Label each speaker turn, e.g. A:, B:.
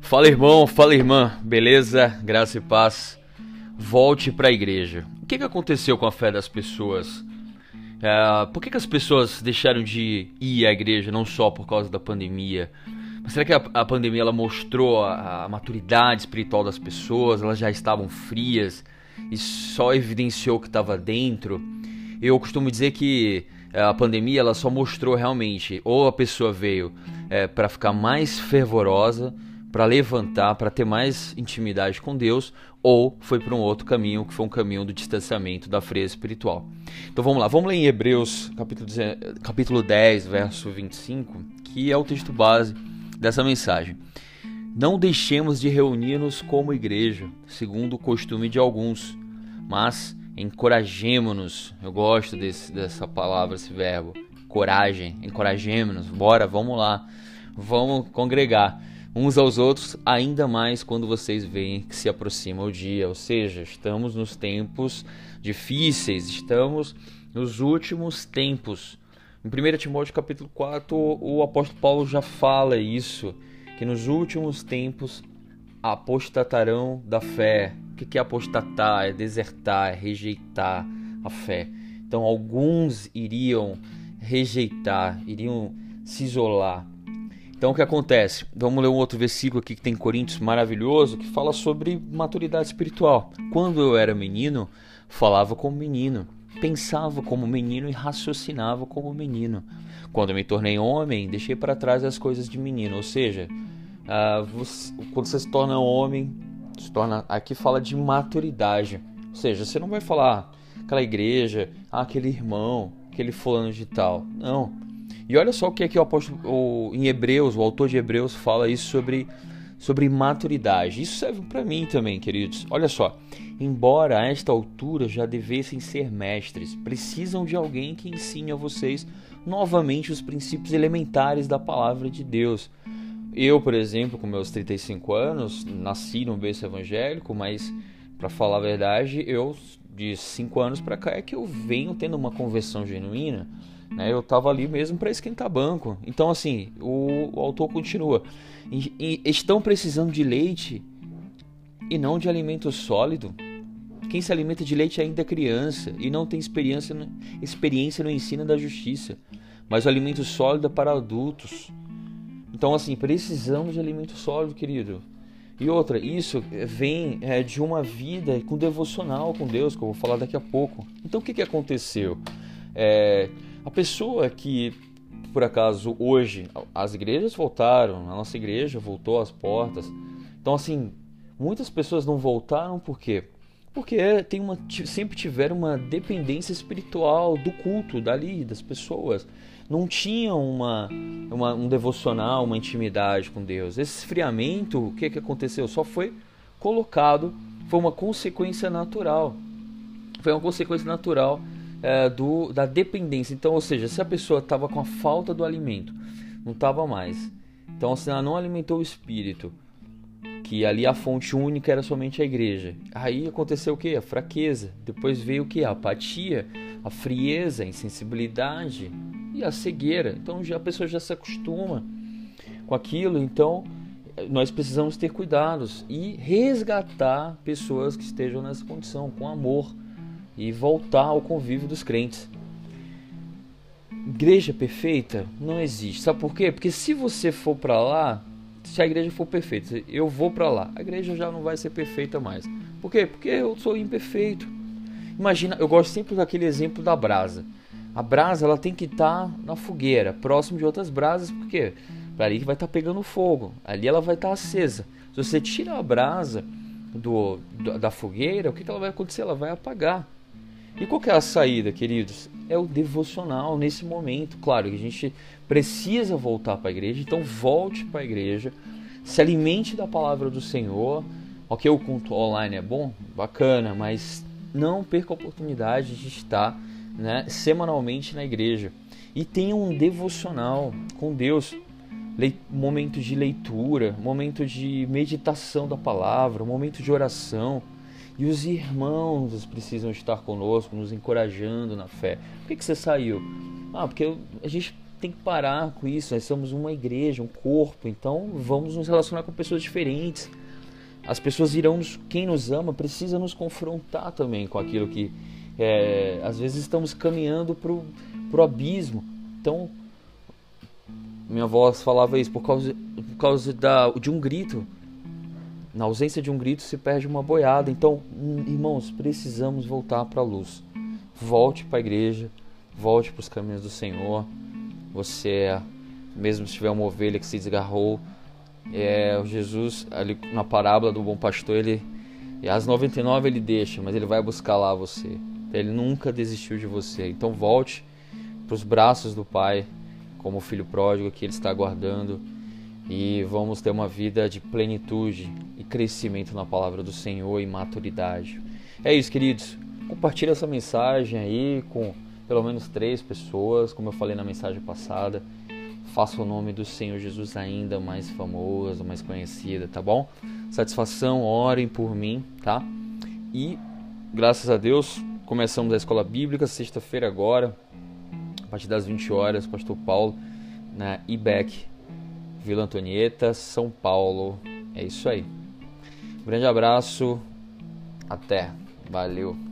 A: Fala irmão, fala irmã, beleza? Graça e paz. Volte para a igreja. O que, que aconteceu com a fé das pessoas? É, por que, que as pessoas deixaram de ir à igreja não só por causa da pandemia? Mas será que a, a pandemia ela mostrou a, a maturidade espiritual das pessoas? Elas já estavam frias e só evidenciou o que estava dentro? Eu costumo dizer que é, a pandemia ela só mostrou realmente ou a pessoa veio é, para ficar mais fervorosa para levantar, para ter mais intimidade com Deus, ou foi para um outro caminho, que foi um caminho do distanciamento da frieza espiritual. Então vamos lá, vamos ler em Hebreus capítulo 10, verso 25, que é o texto base dessa mensagem. Não deixemos de reunir-nos como igreja, segundo o costume de alguns, mas encorajemo-nos. Eu gosto desse, dessa palavra, esse verbo. Coragem, encorajemo-nos. Bora, vamos lá. Vamos congregar uns aos outros, ainda mais quando vocês veem que se aproxima o dia. Ou seja, estamos nos tempos difíceis, estamos nos últimos tempos. Em 1 Timóteo capítulo 4, o apóstolo Paulo já fala isso, que nos últimos tempos apostatarão da fé. O que é apostatar? É desertar, é rejeitar a fé. Então, alguns iriam rejeitar, iriam se isolar. Então o que acontece? Vamos ler um outro versículo aqui que tem em Coríntios maravilhoso que fala sobre maturidade espiritual. Quando eu era menino, falava como menino, pensava como menino e raciocinava como menino. Quando eu me tornei homem, deixei para trás as coisas de menino. Ou seja, uh, você, quando você se torna homem, se torna aqui fala de maturidade. Ou seja, você não vai falar aquela igreja, ah, aquele irmão, aquele fulano de tal. Não e olha só o que aqui o apóstolo, o, em Hebreus, o autor de Hebreus fala isso sobre, sobre maturidade. Isso serve para mim também, queridos. Olha só, embora a esta altura já devessem ser mestres, precisam de alguém que ensine a vocês novamente os princípios elementares da palavra de Deus. Eu, por exemplo, com meus 35 anos, nasci no berço evangélico, mas para falar a verdade, eu de 5 anos para cá é que eu venho tendo uma conversão genuína né? Eu estava ali mesmo para esquentar banco. Então, assim, o, o autor continua: e, e estão precisando de leite e não de alimento sólido. Quem se alimenta de leite ainda é criança e não tem experiência no, experiência no ensino da justiça, mas o alimento sólido é para adultos. Então, assim, precisamos de alimento sólido, querido. E outra, isso vem é, de uma vida com devocional com Deus, que eu vou falar daqui a pouco. Então, o que, que aconteceu? É, a pessoa que, por acaso, hoje as igrejas voltaram, a nossa igreja voltou às portas. Então, assim, muitas pessoas não voltaram por quê? Porque tem uma, sempre tiveram uma dependência espiritual do culto, dali, das pessoas. Não tinham uma, uma, um devocional, uma intimidade com Deus. Esse esfriamento, o que, que aconteceu? Só foi colocado, foi uma consequência natural. Foi uma consequência natural é, do, da dependência. Então, ou seja, se a pessoa estava com a falta do alimento, não estava mais. Então, se ela não alimentou o espírito, que ali a fonte única era somente a igreja. Aí aconteceu o que? A fraqueza. Depois veio o que? A apatia, a frieza, a insensibilidade e a cegueira. Então já a pessoa já se acostuma com aquilo. Então nós precisamos ter cuidados e resgatar pessoas que estejam nessa condição com amor e voltar ao convívio dos crentes. Igreja perfeita não existe. Sabe por quê? Porque se você for para lá, se a igreja for perfeita, eu vou para lá, a igreja já não vai ser perfeita mais. Por quê? Porque eu sou imperfeito. Imagina, eu gosto sempre daquele exemplo da brasa. A brasa ela tem que estar tá na fogueira, próximo de outras brasas, porque para ali vai estar tá pegando fogo, ali ela vai estar tá acesa. Se você tira a brasa do, da fogueira, o que, que ela vai acontecer? Ela vai apagar. E qual é a saída, queridos? É o devocional nesse momento. Claro que a gente precisa voltar para a igreja, então volte para a igreja, se alimente da palavra do Senhor. Ok, o culto online é bom, bacana, mas não perca a oportunidade de estar né, semanalmente na igreja. E tenha um devocional com Deus. Momento de leitura, momento de meditação da palavra, momento de oração e os irmãos precisam estar conosco, nos encorajando na fé. Por que, que você saiu? Ah, porque a gente tem que parar com isso. Nós somos uma igreja, um corpo, então vamos nos relacionar com pessoas diferentes. As pessoas irão, nos, quem nos ama precisa nos confrontar também com aquilo que é, às vezes estamos caminhando para o abismo. Então, minha voz falava isso por causa, por causa da, de um grito. Na ausência de um grito se perde uma boiada. Então, hum, irmãos, precisamos voltar para a luz. Volte para a igreja, volte para os caminhos do Senhor. Você, mesmo se tiver uma ovelha que se desgarrou, é, Jesus, ali na parábola do bom pastor, ele as 99 ele deixa, mas ele vai buscar lá você. Ele nunca desistiu de você. Então volte para os braços do Pai, como filho pródigo que ele está aguardando, e vamos ter uma vida de plenitude e crescimento na palavra do Senhor e maturidade. É isso, queridos. Compartilhe essa mensagem aí com pelo menos três pessoas, como eu falei na mensagem passada. Faça o nome do Senhor Jesus ainda mais famoso, mais conhecido, tá bom? Satisfação, orem por mim, tá? E graças a Deus, começamos a escola bíblica sexta-feira agora, a partir das 20 horas, pastor Paulo na IBEC, Vila Antonieta, São Paulo. É isso aí. Grande abraço. Até. Valeu.